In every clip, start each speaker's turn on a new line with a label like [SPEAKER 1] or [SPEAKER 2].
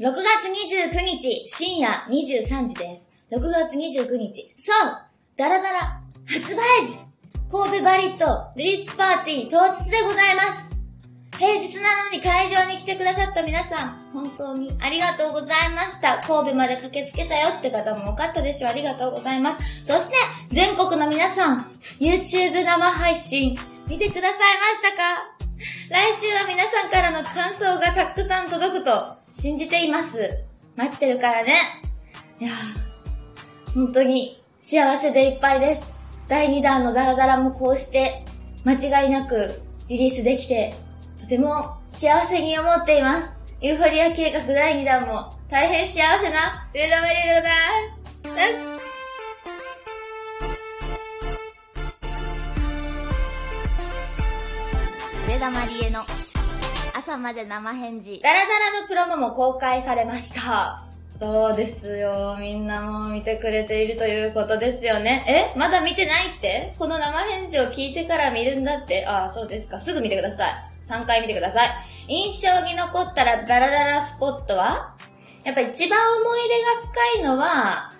[SPEAKER 1] 6月29日深夜23時です。6月29日。そうダラダラ発売日神戸バリットリリースパーティー当日でございます平日なのに会場に来てくださった皆さん、本当にありがとうございました。神戸まで駆けつけたよって方も多かったでしょう。ありがとうございます。そして、全国の皆さん、YouTube 生配信、見てくださいましたか？来週は皆さんからの感想がたくさん届くと信じています。待ってるからね。いや本当に幸せでいっぱいです。第2弾のダラダラもこうして間違いなくリリースできてとても幸せに思っています。ユーフォリア計画第2弾も大変幸せな上田マリエでございます。です。
[SPEAKER 2] 上田まりえの朝まで生返事。
[SPEAKER 1] ダラダラのプロモも公開されました。そうですよ。みんなも見てくれているということですよね。え？まだ見てないって？この生返事を聞いてから見るんだって？ああ、そうですか。すぐ見てください。3回見てください。印象に残ったらダラダラスポットは？やっぱ一番思い入れが深いのは、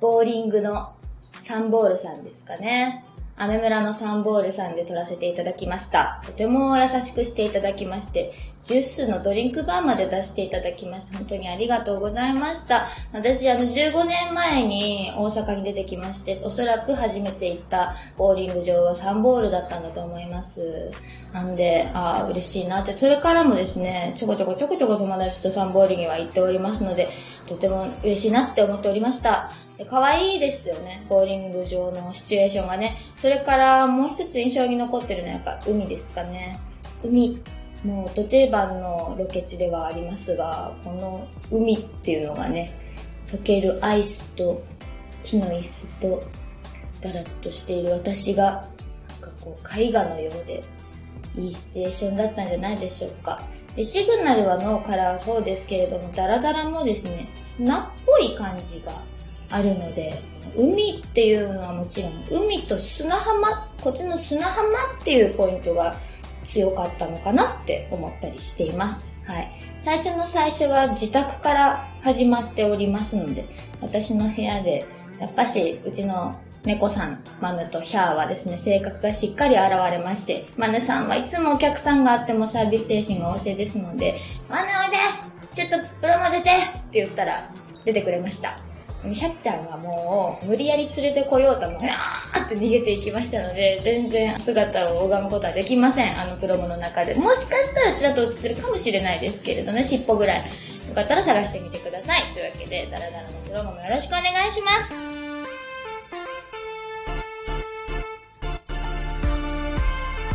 [SPEAKER 1] ボーリングのサンボールさんですかね。アメ村のサンボールさんで撮らせていただきました。とても優しくしていただきまして、ジュースのドリンクバーまで出していただきました。本当にありがとうございました。私、あの、15年前に大阪に出てきまして、おそらく初めて行ったボーリング場はサンボールだったんだと思います。なんで、ああ、嬉しいなって。それからもですね、ちょこちょこちょこちょこ友達とサンボールには行っておりますので、とても嬉しいなって思っておりました。で可愛いですよね、ボーリング場のシチュエーションがね。それからもう一つ印象に残ってるのはやっぱ海ですかね。海。もう、ど定番のロケ地ではありますが、この海っていうのがね、溶けるアイスと木の椅子と、だらっとしている私が、なんかこう、絵画のようで、いいシチュエーションだったんじゃないでしょうか。で、シグナルは脳からはそうですけれども、ダラダラもですね、砂っぽい感じがあるので、海っていうのはもちろん、海と砂浜、こっちの砂浜っていうポイントが強かったのかなって思ったりしています。はい。最初の最初は自宅から始まっておりますので、私の部屋で、やっぱし、うちの猫さん、マヌとヒャーはですね、性格がしっかり現れまして、マヌさんはいつもお客さんがあってもサービス精神が旺盛ですので、マヌおいでちょっとプロモ出てって言ったら出てくれました。ヒャッちゃんはもう、無理やり連れてこようとも、なーって逃げていきましたので、全然姿を拝むことはできません。あのプロモの中で。もしかしたらちらっと映ってるかもしれないですけれどね、尻尾ぐらい。よかったら探してみてください。というわけで、ダラダラのプロモもよろしくお願いします。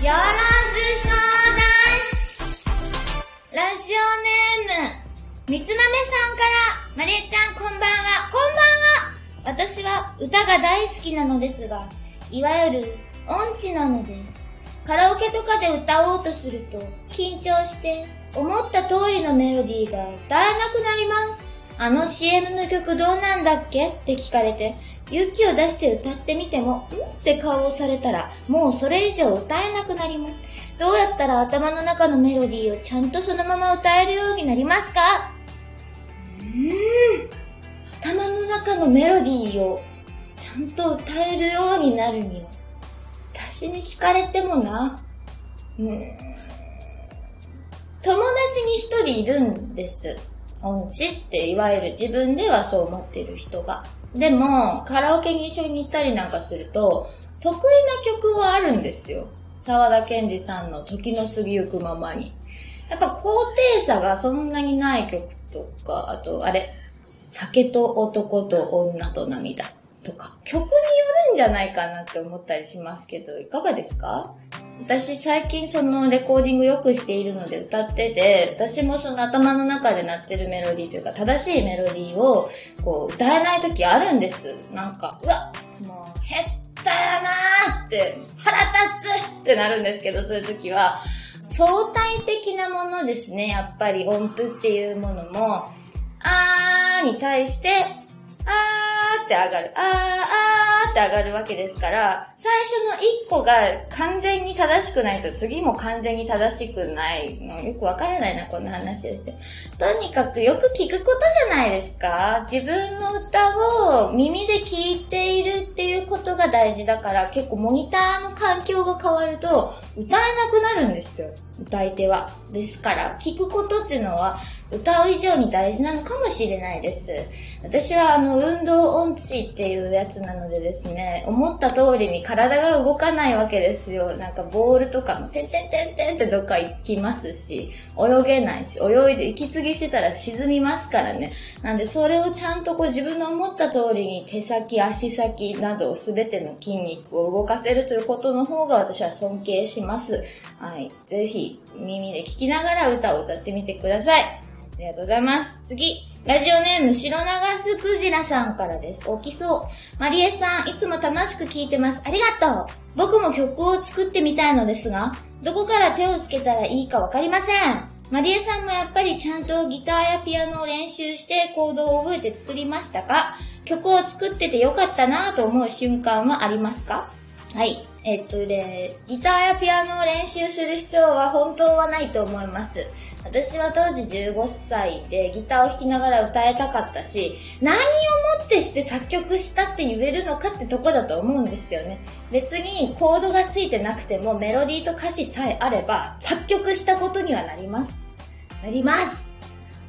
[SPEAKER 1] よろず相談室ラジオネーム、みつまめさんから、まりえちゃんこんばんは、こんばんは私は歌が大好きなのですが、いわゆる音痴なのです。カラオケとかで歌おうとすると、緊張して、思った通りのメロディーが歌えなくなります。あの CM の曲どうなんだっけって聞かれて、勇気を出して歌ってみても、んって顔をされたら、もうそれ以上歌えなくなります。どうやったら頭の中のメロディーをちゃんとそのまま歌えるようになりますか？のメロディーをちゃんと歌えるようになるには、私に聞かれてもな。うん。友達に一人いるんです。音痴っていわゆる自分ではそう思ってる人が。でも、カラオケに一緒に行ったりなんかすると、得意な曲はあるんですよ。沢田健二さんの時の過ぎゆくままに。やっぱ高低差がそんなにない曲とか、あと、あれ、酒と男と女と涙とか、曲によるんじゃないかなって思ったりしますけど、いかがですか？私最近そのレコーディングよくしているので歌ってて、私もその頭の中で鳴ってるメロディーというか正しいメロディーをこう歌えない時あるんです。なんか、うわ、もう減ったやなーって腹立つってなるんですけど、そういう時は相対的なものですね。やっぱり音符っていうものも、あーに対して、あーって上がる。あー、あーって上がるわけですから、最初の1個が完全に正しくないと次も完全に正しくないの。よくわからないな、こんな話をして。とにかくよく聞くことじゃないですか。自分の歌を耳で聞いているっていうことが大事だから、結構モニターの環境が変わると歌えなくなるんですよ。歌い手は。ですから、聞くことっていうのは歌う以上に大事なのかもしれないです。私はあの、運動音痴っていうやつなのでですね、思った通りに体が動かないわけですよ。なんかボールとかも、てんてんてんてんってどっか行きますし、泳げないし、泳いで息継ぎしてたら沈みますからね。なんでそれをちゃんとこう自分の思った通りに手先、足先などすべての筋肉を動かせるということの方が私は尊敬します。はい。ぜひ耳で聞きながら歌を歌ってみてください。ありがとうございます。次。ラジオネーム、白長スクジラさんからです。大きそう。マリエさん、いつも楽しく聴いてます。ありがとう。僕も曲を作ってみたいのですが、どこから手をつけたらいいかわかりません。マリエさんもやっぱりちゃんとギターやピアノを練習してコードを覚えて作りましたか？曲を作っててよかったなぁと思う瞬間はありますか？はい。えっとね、ギターやピアノを練習する必要は本当はないと思います。私は当時15歳でギターを弾きながら歌えたかったし、何をもってして作曲したって言えるのかってとこだと思うんですよね。別にコードがついてなくてもメロディーと歌詞さえあれば作曲したことにはなります。なります。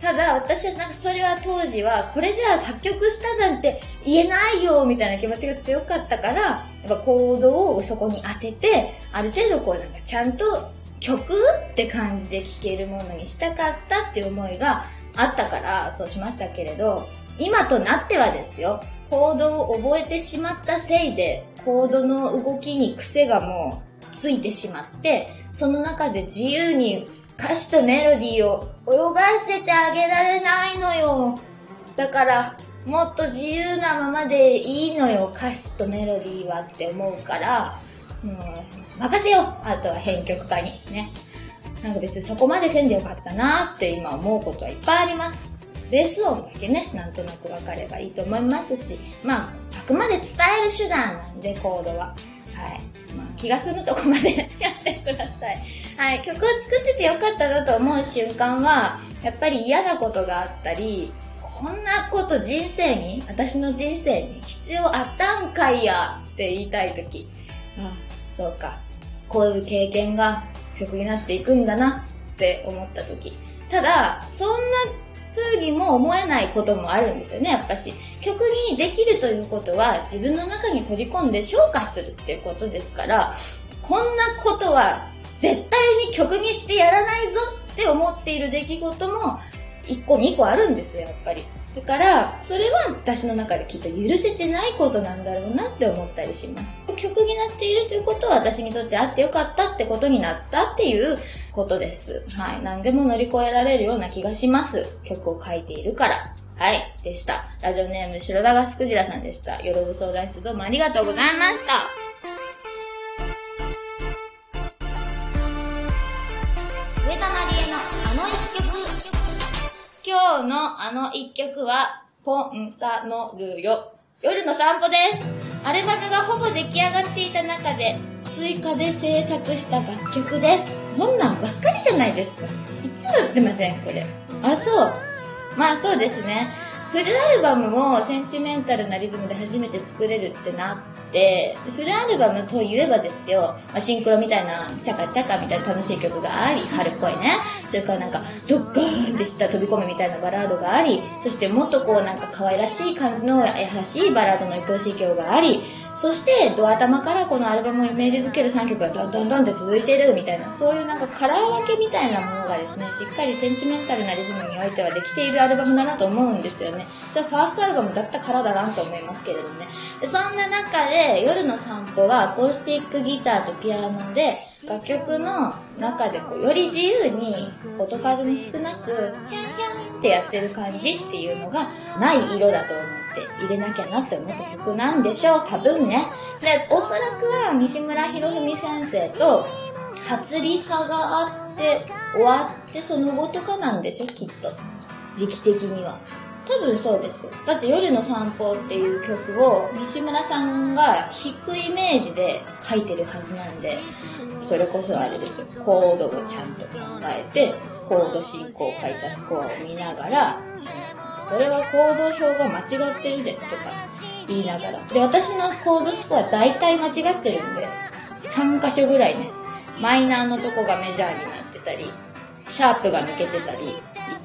[SPEAKER 1] ただ私はなんかそれは当時はこれじゃあ作曲したなんて言えないよみたいな気持ちが強かったから、やっぱコードをそこに当てて、ある程度こうなんかちゃんと曲って感じで聴けるものにしたかったっていう思いがあったからそうしましたけれど、今となってはですよ、コードを覚えてしまったせいで、コードの動きに癖がもうついてしまって、その中で自由に歌詞とメロディーを泳がせてあげられないのよ。だから、もっと自由なままでいいのよ、歌詞とメロディーはって思うから、もう、任せよあとは編曲家にね。なんか別にそこまでせんでよかったなって今思うことはいっぱいあります。ベース音だけね、なんとなくわかればいいと思いますし、まあ、あくまで伝える手段なんで、コードは。はい。気が済むとこまでやってください。はい。曲を作っててよかったなと思う瞬間は、やっぱり嫌なことがあったり、こんなこと人生に、私の人生に必要あったんかいやって言いたいとき。あそうか。こういう経験が曲になっていくんだなって思ったとき。ただ、そんな風にも思えないこともあるんですよね、やっぱし。曲にできるということは自分の中に取り込んで消化するっていうことですから、こんなことは絶対に曲にしてやらないぞって思っている出来事も1個2個あるんですよ、やっぱり。だから、それは私の中できっと許せてないことなんだろうなって思ったりします。曲になっているということは私にとってあってよかったってことになったっていうことです。はい。何でも乗り越えられるような気がします。曲を書いているから。はい。でした。ラジオネーム白田がすくじらさんでした。よろず相談室どうもありがとうございました。今日のあの一曲は、ポンサノルよ。夜の散歩です。アルバムがほぼ出来上がっていた中で、追加で制作した楽曲です。こんなんばっかりじゃないですか。いつも売ってません、これ。あ、そう。まあそうですね。フルアルバムをセンチメンタルなリズムで初めて作れるってなって、フルアルバムといえばですよ、まあ、シンクロみたいな、チャカチャカみたいな楽しい曲があり、春っぽいね。それからなんか、ドッカーンってした飛び込みみたいなバラードがあり、そしてもっとこうなんか可愛らしい感じの優しいバラードの愛おしい曲があり、そして、ドア玉からこのアルバムをイメージづける3曲がどんどんどんって続いてるみたいな、そういうなんかカラー分けみたいなものがですね、しっかりセンチメンタルなリズムにおいてはできているアルバムだなと思うんですよね。それはファーストアルバムだったからだなと思いますけれどもね。でそんな中で、夜の散歩はアコースティックギターとピアノで、楽曲の中でこうより自由に音数に少なく、ヒャンヒャンってやってる感じっていうのがない色だと思って入れなきゃなって思った曲なんでしょう、多分ね。で、おそらくは西村博文先生と初リハがあって終わってその後とかなんでしょ、きっと。時期的には。多分そうですよ。だって夜の散歩っていう曲を西村さんが弾くイメージで書いてるはずなんで、それこそあれですよ。コードをちゃんと考えて、コード進行を書いたスコアを見ながら、これはコード表が間違ってるで、とか言いながら。で、私のコードスコア大体間違ってるんで、3箇所ぐらいね、マイナーのとこがメジャーになってたり、シャープが抜けてたり、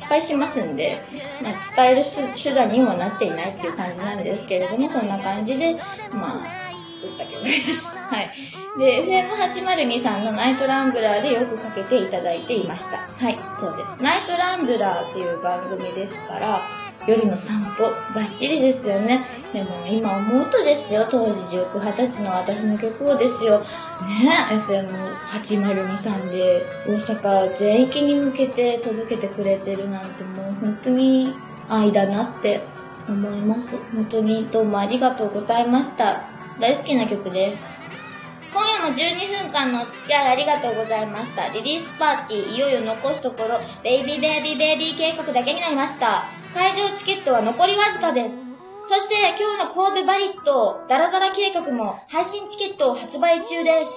[SPEAKER 1] 敗しますんで、まあ、伝える手段にもなっていないっていう感じなんですけれども、そんな感じで、まあ、作った曲です。はい。で、FM802 さんの NIGHT RAMBLER でよくかけていただいていました。はい、そうです。 NIGHT RAMBLER っていう番組ですから、夜の散歩、バッチリですよね。でも今思うとですよ、当時19、20歳の私の曲をですよ、ね、FM802 さんで大阪全域に向けて届けてくれてるなんてもう本当に愛だなって思います。本当にどうもありがとうございました。大好きな曲です。12分間のお付き合いありがとうございました。リリースパーティー、いよいよ残すところ、ベイビーベイビーベイビー計画だけになりました。会場チケットは残りわずかです。そして今日の神戸バリット、ダラダラ計画も配信チケットを発売中です。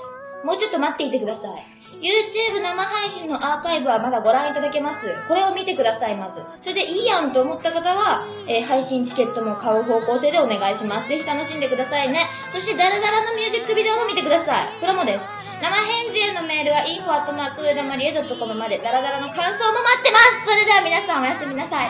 [SPEAKER 1] もうちょっと待っていてください。YouTube 生配信のアーカイブはまだご覧いただけます。これを見てください、まず。それでいいやんと思った方は、えー配信チケットも買う方向性でお願いします。ぜひ楽しんでくださいね。そしてダラダラのミュージックビデオも見てください。プロモです。生返事へのメールは info@ 上田まりえ .com までダラダラの感想も待ってますそれでは皆さんおやすみなさい。